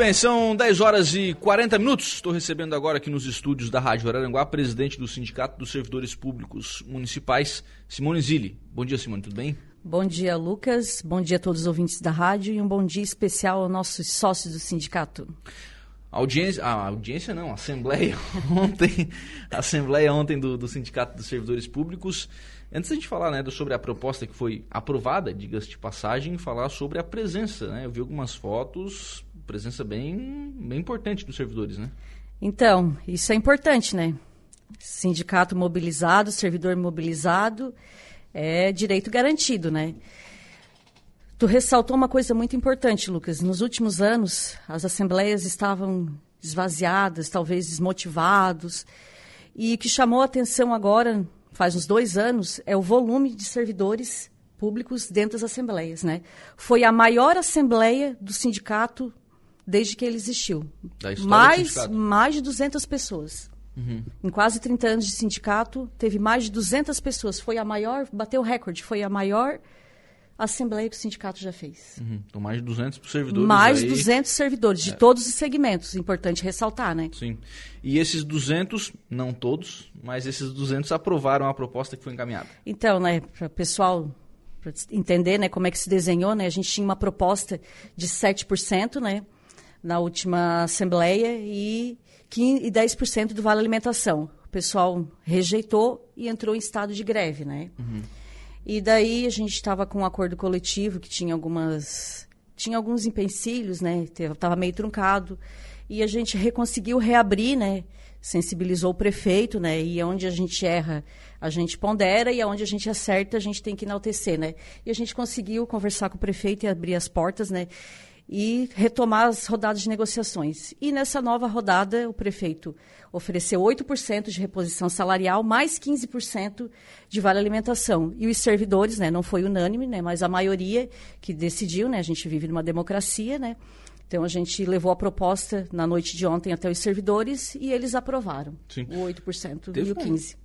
bem, são 10 horas e 40 minutos. Estou recebendo agora aqui nos estúdios da Rádio Araranguá, presidente do Sindicato dos Servidores Públicos Municipais, Simone Zilli. Bom dia, Simone, tudo bem? Bom dia, Lucas. Bom dia a todos os ouvintes da rádio e um bom dia especial aos nossos sócios do sindicato. A audiência, a audiência não, a assembleia ontem, a assembleia ontem do, do Sindicato dos Servidores Públicos. Antes da gente falar né, sobre a proposta que foi aprovada, diga-se de passagem, falar sobre a presença. Né? Eu vi algumas fotos, presença bem, bem importante dos servidores, né? Então, isso é importante, né? Sindicato mobilizado, servidor mobilizado, é direito garantido, né? Tu ressaltou uma coisa muito importante, Lucas. Nos últimos anos, as assembleias estavam esvaziadas, talvez desmotivados. E o que chamou a atenção agora, faz uns dois anos, é o volume de servidores públicos dentro das assembleias, né? Foi a maior assembleia do sindicato desde que ele existiu. mais, mais de 200 pessoas. Uhum. Em quase 30 anos de sindicato, teve mais de 200 pessoas. Foi a maior, bateu o recorde, foi a maior assembleia que o sindicato já fez. Uhum. Então, mais de 200 servidores. Mais de 200 servidores, de é. todos os segmentos. Importante ressaltar, né? Sim. E esses 200, não todos, mas esses 200 aprovaram a proposta que foi encaminhada. Então, né, para o pessoal pra entender né, como é que se desenhou, né, a gente tinha uma proposta de 7%, né? Na última Assembleia e, 15, e 10% do Vale Alimentação. O pessoal rejeitou e entrou em estado de greve, né? Uhum. E daí a gente estava com um acordo coletivo que tinha algumas tinha alguns empecilhos, né? Estava meio truncado e a gente conseguiu reabrir, né? Sensibilizou o prefeito, né? E onde a gente erra, a gente pondera e onde a gente acerta, a gente tem que enaltecer, né? E a gente conseguiu conversar com o prefeito e abrir as portas, né? E retomar as rodadas de negociações. E nessa nova rodada, o prefeito ofereceu 8% de reposição salarial, mais 15% de vale alimentação. E os servidores, né, não foi unânime, né, mas a maioria que decidiu, né, a gente vive numa democracia, né, então a gente levou a proposta na noite de ontem até os servidores e eles aprovaram Sim. o 8% Teve e o 15%.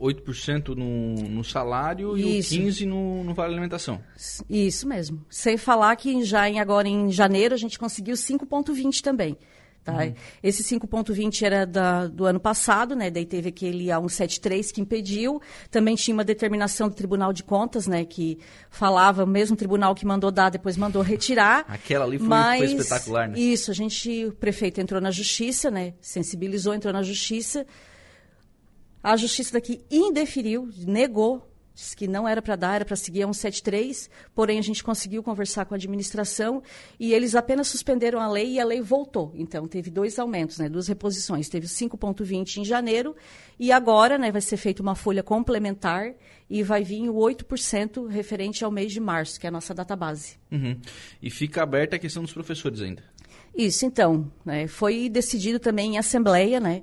8% no, no salário Isso. e o 15% no, no Vale Alimentação. Isso mesmo. Sem falar que já em, agora em janeiro a gente conseguiu 5,20 também. Tá? Uhum. Esse 5,20 era da, do ano passado, né? Daí teve aquele A173 que impediu. Também tinha uma determinação do Tribunal de Contas, né? Que falava, o mesmo tribunal que mandou dar, depois mandou retirar. Aquela ali foi, mas, foi espetacular, né? Isso, a gente, o prefeito entrou na justiça, né? Sensibilizou, entrou na justiça a justiça daqui indeferiu, negou, disse que não era para dar, era para seguir a 173, porém a gente conseguiu conversar com a administração e eles apenas suspenderam a lei e a lei voltou. Então teve dois aumentos, né, duas reposições. Teve 5,20 em janeiro e agora né, vai ser feita uma folha complementar e vai vir o 8% referente ao mês de março, que é a nossa data base. Uhum. E fica aberta a questão dos professores ainda. Isso, então. Né, foi decidido também em assembleia, né?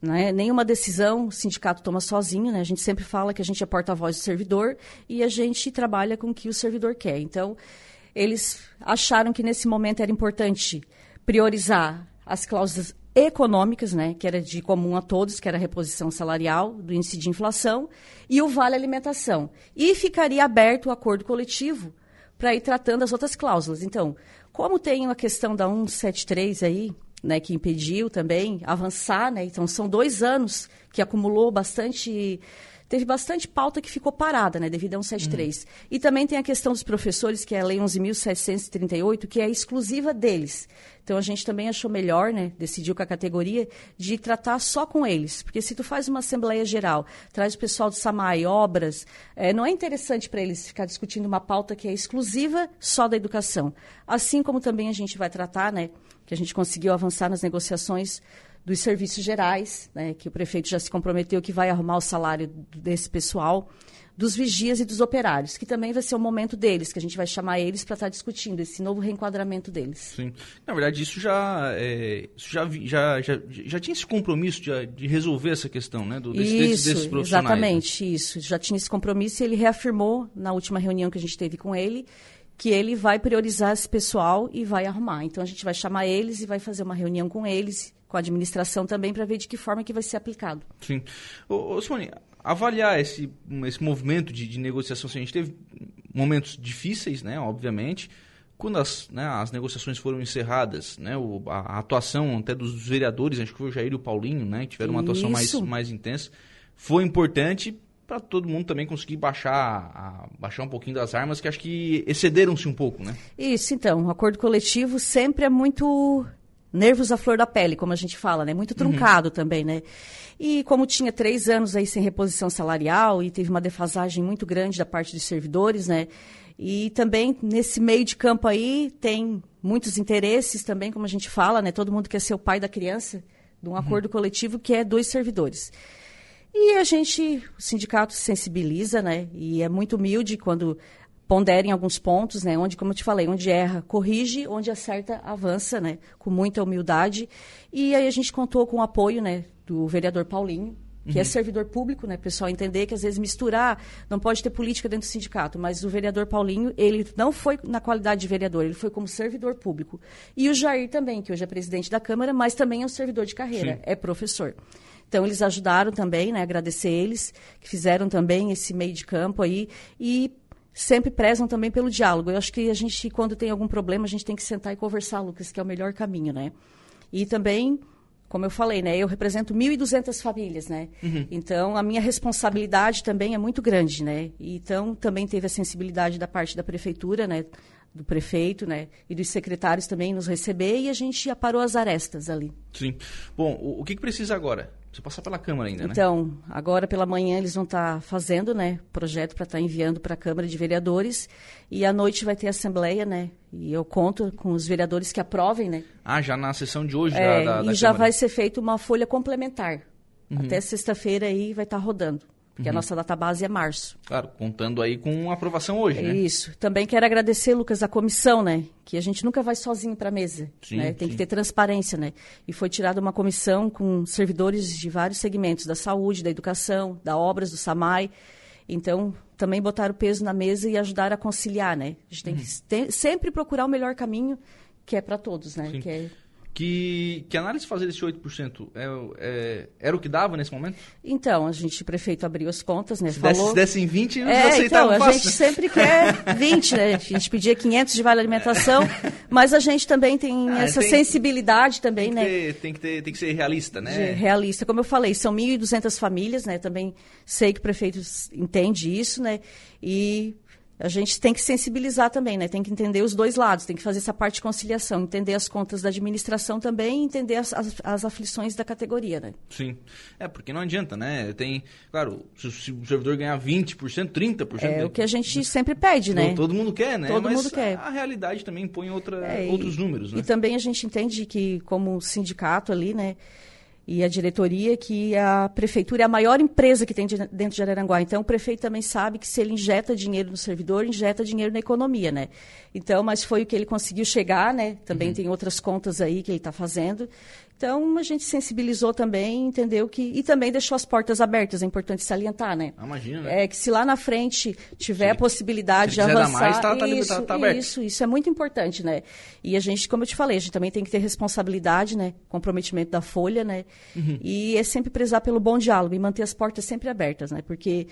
Né? Nenhuma decisão o sindicato toma sozinho, né? A gente sempre fala que a gente é porta-voz do servidor e a gente trabalha com o que o servidor quer. Então, eles acharam que nesse momento era importante priorizar as cláusulas econômicas, né, que era de comum a todos, que era a reposição salarial do índice de inflação, e o vale alimentação. E ficaria aberto o acordo coletivo para ir tratando as outras cláusulas. Então, como tem a questão da 173 aí, né, que impediu também avançar, né? Então são dois anos que acumulou bastante teve bastante pauta que ficou parada, né, devido a 173. Uhum. E também tem a questão dos professores, que é a Lei 11.738, que é exclusiva deles. Então a gente também achou melhor, né, decidiu com a categoria, de tratar só com eles. Porque se tu faz uma Assembleia Geral, traz o pessoal do SAMAI, obras, é, não é interessante para eles ficar discutindo uma pauta que é exclusiva só da educação. Assim como também a gente vai tratar, né, que a gente conseguiu avançar nas negociações dos serviços gerais, né, que o prefeito já se comprometeu que vai arrumar o salário desse pessoal, dos vigias e dos operários, que também vai ser o momento deles, que a gente vai chamar eles para estar tá discutindo esse novo reenquadramento deles. Sim. Na verdade, isso já, é, isso já, já, já, já, tinha esse compromisso de, de resolver essa questão, né? Do, desse, isso, desses profissionais. Né? Exatamente, né? isso. Já tinha esse compromisso e ele reafirmou na última reunião que a gente teve com ele que ele vai priorizar esse pessoal e vai arrumar. Então a gente vai chamar eles e vai fazer uma reunião com eles, com a administração também, para ver de que forma que vai ser aplicado. Sim. Ô, ô Simone, avaliar esse, esse movimento de, de negociação, assim, a gente teve momentos difíceis, né, obviamente, quando as, né, as negociações foram encerradas, né, o, a, a, atuação até dos vereadores, acho que foi o Jair e o Paulinho, né, que tiveram uma atuação mais, mais intensa, foi importante para todo mundo também conseguir baixar, a, baixar um pouquinho das armas, que acho que excederam-se um pouco, né? Isso, então, o acordo coletivo sempre é muito nervos à flor da pele, como a gente fala, né? Muito uhum. truncado uhum. também, né? E como tinha três anos aí sem reposição salarial e teve uma defasagem muito grande da parte dos servidores, né? E também nesse meio de campo aí tem muitos interesses também, como a gente fala, né? Todo mundo quer ser o pai da criança, de um uhum. acordo coletivo que é dois servidores. E a gente, o sindicato se sensibiliza, né? E é muito humilde quando pondera em alguns pontos, né? Onde, como eu te falei, onde erra, corrige, onde acerta, avança, né? Com muita humildade. E aí a gente contou com o apoio, né? Do vereador Paulinho, que é uhum. é servidor público, né? Pessoal entender que às vezes misturar, não pode ter política dentro do sindicato, mas o vereador Paulinho, ele não foi na qualidade de vereador, ele foi como servidor público. E o Jair também, que hoje é presidente da Câmara, mas também é um servidor de carreira, Sim. é professor. Então, eles ajudaram também, né? Agradecer eles, que fizeram também esse meio de campo aí. E sempre prezam também pelo diálogo. Eu acho que a gente, quando tem algum problema, a gente tem que sentar e conversar, Lucas, que é o melhor caminho, né? E também, como eu falei, né? Eu represento 1.200 famílias, né? Uhum. Então, a minha responsabilidade também é muito grande, né? Então, também teve a sensibilidade da parte da prefeitura, né? do prefeito, né, e dos secretários também nos receber e a gente aparou as arestas ali. Sim. Bom, o, o que, que precisa agora? Você passar pela Câmara ainda, né? Então, agora pela manhã eles vão estar tá fazendo, né, projeto para estar tá enviando para a Câmara de Vereadores e à noite vai ter assembleia, né? E eu conto com os vereadores que aprovem, né? Ah, já na sessão de hoje é, da, da, E já Câmara. vai ser feita uma folha complementar. Uhum. Até sexta-feira aí vai estar tá rodando. Porque uhum. a nossa database é março. Claro, contando aí com aprovação hoje, né? Isso. Também quero agradecer, Lucas, a comissão, né? Que a gente nunca vai sozinho para a mesa. Sim, né? Tem sim. que ter transparência, né? E foi tirada uma comissão com servidores de vários segmentos, da saúde, da educação, da obras, do SAMAI. Então, também botaram peso na mesa e ajudar a conciliar, né? A gente tem uhum. que ter, sempre procurar o melhor caminho que é para todos, né? Sim. Que é que, que análise fazer desse 8% é, é, era o que dava nesse momento? Então, a gente, prefeito, abriu as contas, né? Se, falou... desse, dessem 20, eles é, então, a gente sempre quer 20, né? A gente pedia 500 de vale alimentação, mas a gente também tem ah, essa tem, sensibilidade também, tem né? Ter, tem, que ter, tem que ser realista, né? De, realista. Como eu falei, são 1.200 famílias, né? Também sei que o prefeito entende isso, né? E a gente tem que sensibilizar também, né? Tem que entender os dois lados, tem que fazer essa parte de conciliação, entender as contas da administração também, entender as, as, as aflições da categoria, né? Sim. É, porque não adianta, né? Tem, claro, se, se o servidor ganhar 20%, 30%... É o que a gente sempre pede, né? Todo mundo quer, né? Todo Mas mundo quer. a realidade também põe outra, é, outros números, né? E também a gente entende que, como sindicato ali, né? E a diretoria que a prefeitura é a maior empresa que tem dentro de Araranguá. Então, o prefeito também sabe que se ele injeta dinheiro no servidor, injeta dinheiro na economia, né? Então, mas foi o que ele conseguiu chegar, né? Também uhum. tem outras contas aí que ele está fazendo. Então, a gente sensibilizou também, entendeu que... E também deixou as portas abertas, é importante salientar, né? Ah, imagina, né? É que se lá na frente tiver a possibilidade de avançar... Mais, tá, tá, isso, tá, tá isso, isso é muito importante, né? E a gente, como eu te falei, a gente também tem que ter responsabilidade, né? Comprometimento da folha, né? Uhum. E é sempre prezar pelo bom diálogo e manter as portas sempre abertas, né? Porque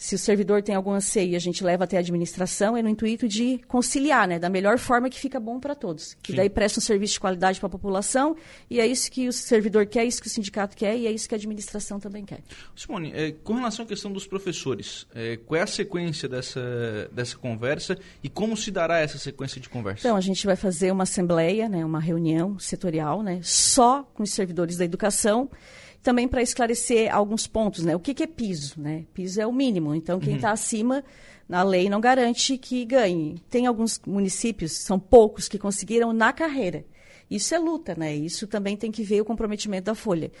se o servidor tem algum anseio e a gente leva até a administração, é no intuito de conciliar, né? Da melhor forma que fica bom para todos. Que Sim. daí presta um serviço de qualidade para a população e é isso que o servidor quer, é isso que o sindicato quer e é isso que a administração também quer. Simone, é, com relação à questão dos professores, é, qual é a sequência dessa, dessa conversa e como se dará essa sequência de conversa? Então, a gente vai fazer uma assembleia, né? Uma reunião setorial, né? Só com os servidores da educação também para esclarecer alguns pontos, né? O que, que, é piso, né? Piso é o mínimo, então quem está uhum. acima na lei não garante que ganhe. Tem alguns municípios, são poucos, que conseguiram na carreira. Isso é luta, né? Isso também tem que ver o comprometimento da Folha.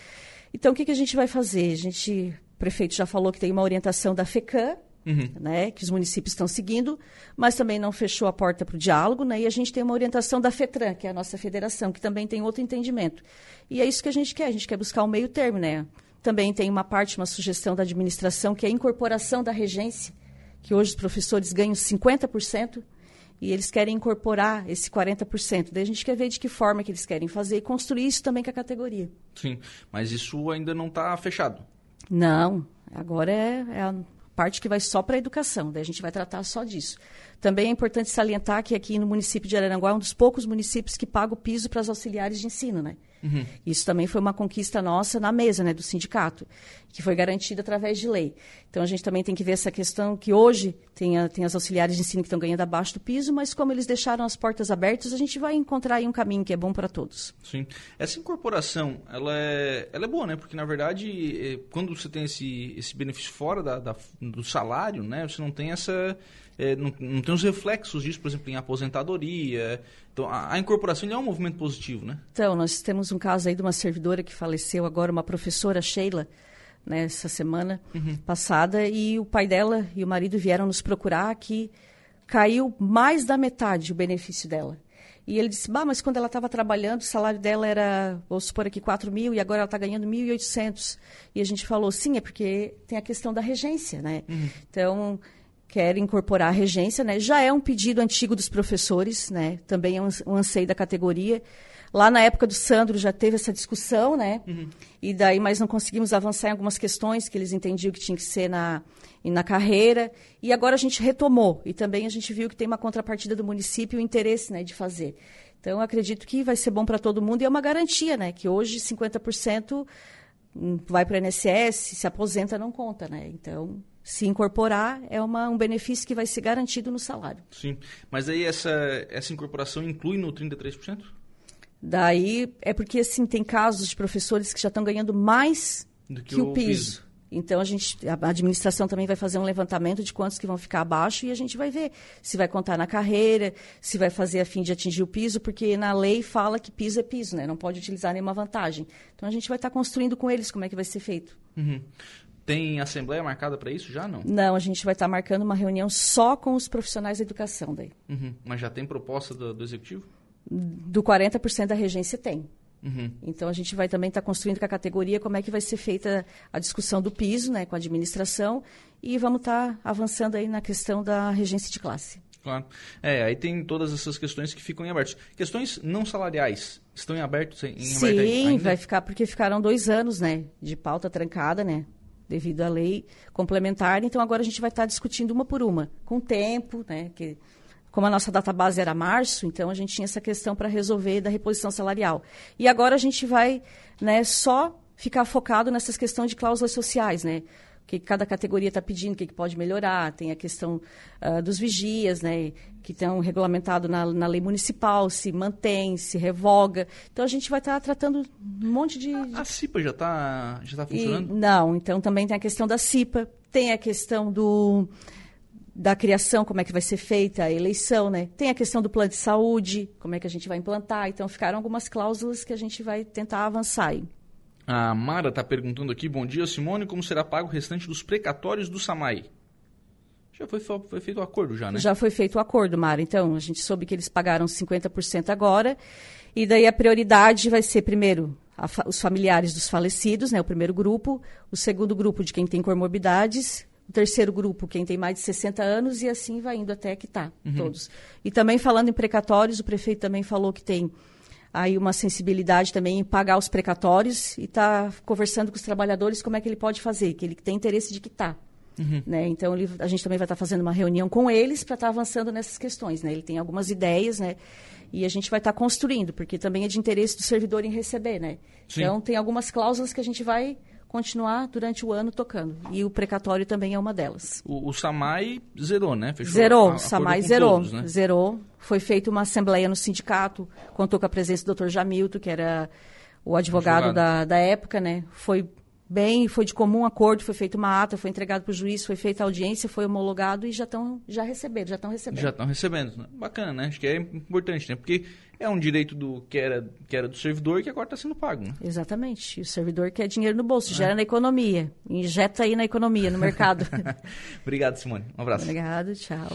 Então, o que, que a gente vai fazer? A gente, o prefeito já falou que tem uma orientação da FECAM, uhum. né, que os municípios estão seguindo, mas também não fechou a porta para o diálogo, né, e a gente tem uma orientação da FETRAN, que é a nossa federação, que também tem outro entendimento. E é isso que a gente quer, a gente quer buscar um meio termo, né? Também tem uma parte, uma sugestão da administração, que é a incorporação da regência, que hoje os professores ganham 50%, e eles querem incorporar esse 40%. Daí a gente quer ver de que forma que eles querem fazer e construir isso também com a categoria. Sim, mas isso ainda não está fechado. Não, agora é, é a parte que vai só para a educação, daí a gente vai tratar só disso. Também é importante salientar que aqui no município de Araranguá é um dos poucos municípios que paga o piso para as auxiliares de ensino, né? Uhum. Isso também foi uma conquista nossa na mesa, né, do sindicato, que foi garantida através de lei. Então a gente também tem que ver essa questão que hoje tem, a, tem as auxiliares de ensino que estão ganhando abaixo do piso, mas como eles deixaram as portas abertas, a gente vai encontrar aí um caminho que é bom para todos. Sim. Essa incorporação, ela é, ela é boa, né? Porque na verdade, é, quando você tem esse, esse benefício fora da, da do salário, né, você não tem essa é, não, não, tem os reflexos disso, por exemplo, em aposentadoria. Então, a, a incorporação é um movimento positivo, né? Então, nós temos um caso aí de uma servidora que faleceu agora, uma professora, Sheila, né, essa semana uhum. passada, e o pai dela e o marido vieram nos procurar que caiu mais da metade o benefício dela. E ele disse, bah, mas quando ela estava trabalhando, o salário dela era, vou supor aqui, 4 mil, e agora ela está ganhando 1.800. E a gente falou, sim, é porque tem a questão da regência, né? Uhum. Então, quer incorporar a regência, né? Já é um pedido antigo dos professores, né? Também é um, um anseio da categoria. Lá na época do Sandro já teve essa discussão, né? Uhum. E daí, mas não conseguimos avançar em algumas questões que eles entendiam que tinha que ser na, na carreira. E agora a gente retomou. E também a gente viu que tem uma contrapartida do município e o interesse né, de fazer. Então, acredito que vai ser bom para todo mundo e é uma garantia, né? Que hoje 50% vai para o INSS, se aposenta, não conta, né? Então, se incorporar é uma, um benefício que vai ser garantido no salário. Sim, mas aí essa, essa incorporação inclui no 33%? Daí é porque assim tem casos de professores que já estão ganhando mais do que, que o, piso. piso. Então a gente, a administração também vai fazer um levantamento de quantos que vão ficar abaixo e a gente vai ver se vai contar na carreira, se vai fazer a fim de atingir o piso, porque na lei fala que piso é piso, né? Não pode utilizar nenhuma vantagem. Então a gente vai estar construindo com eles como é que vai ser feito. Uhum. Tem assembleia marcada para isso já, não? Não, a gente vai estar marcando uma reunião só com os profissionais da educação daí. Uhum. Mas já tem proposta do, do executivo? Do 40% da regência tem. Uhum. Então a gente vai também estar construindo com a categoria como é que vai ser feita a discussão do piso, né, com a administração, e vamos estar avançando aí na questão da regência de classe. Claro. É, aí tem todas essas questões que ficam em aberto. Questões não salariais estão em aberto? Em Sim, aberto vai ficar porque ficaram dois anos, né, de pauta trancada, né, devido à lei complementar. Então, agora a gente vai estar discutindo uma por uma, com tempo, né? Que, como a nossa data base era março, então a gente tinha essa questão para resolver da reposição salarial. E agora a gente vai né, só ficar focado nessas questões de cláusulas sociais, né? que cada categoria está pedindo, o que, que, pode melhorar. Tem a questão uh, dos vigias, né, que estão regulamentados na, na, lei municipal, se mantém, se revoga. Então, a gente vai estar tá tratando um monte de... A, a CIPA já está já tá funcionando? E, não, então também tem a questão da CIPA, tem a questão do da criação, como é que vai ser feita a eleição, né? Tem a questão do plano de saúde, como é que a gente vai implantar. Então, ficaram algumas cláusulas que a gente vai tentar avançar aí. A Mara está perguntando aqui, bom dia Simone, como será pago o restante dos precatórios do SAMAI? Já foi, foi feito o acordo já, né? Já foi feito o acordo, Mara. Então, a gente soube que eles pagaram 50% agora. E daí a prioridade vai ser, primeiro, fa os familiares dos falecidos, né? O primeiro grupo. O segundo grupo de quem tem comorbidades. O terceiro grupo, quem tem mais de 60 anos. E assim vai indo até que tá, uhum. todos. E também falando em precatórios, o prefeito também falou que tem aí uma sensibilidade também em pagar os precatórios e está conversando com os trabalhadores como é que ele pode fazer, que ele tem interesse de quitar. Uhum. Né? Então, ele, a gente também vai estar tá fazendo uma reunião com eles para estar tá avançando nessas questões. Né? Ele tem algumas ideias, né? E a gente vai estar tá construindo, porque também é de interesse do servidor em receber, né? Então, tem algumas cláusulas que a gente vai continuar durante o ano tocando. E o precatório também é uma delas. O, o SAMAI zerou, né? Fechou zerou, o SAMAI zerou. Todos, né? Zerou. Foi feita uma assembleia no sindicato, contou com a presença do Dr. Jamilton, que era o advogado, advogado. Da, da época, né? Foi bem, foi de comum acordo, foi feita uma ata, foi entregado para o juiz, foi feita a audiência, foi homologado e já estão já receberam, já estão recebendo. Já estão recebendo. Né? Bacana, né? Acho que é importante, né? Porque é um direito do que era, que era do servidor e que agora está sendo pago. Né? Exatamente. O servidor quer dinheiro no bolso, é. gera na economia. Injeta aí na economia, no mercado. Obrigado, Simone. Um abraço. Obrigado, tchau.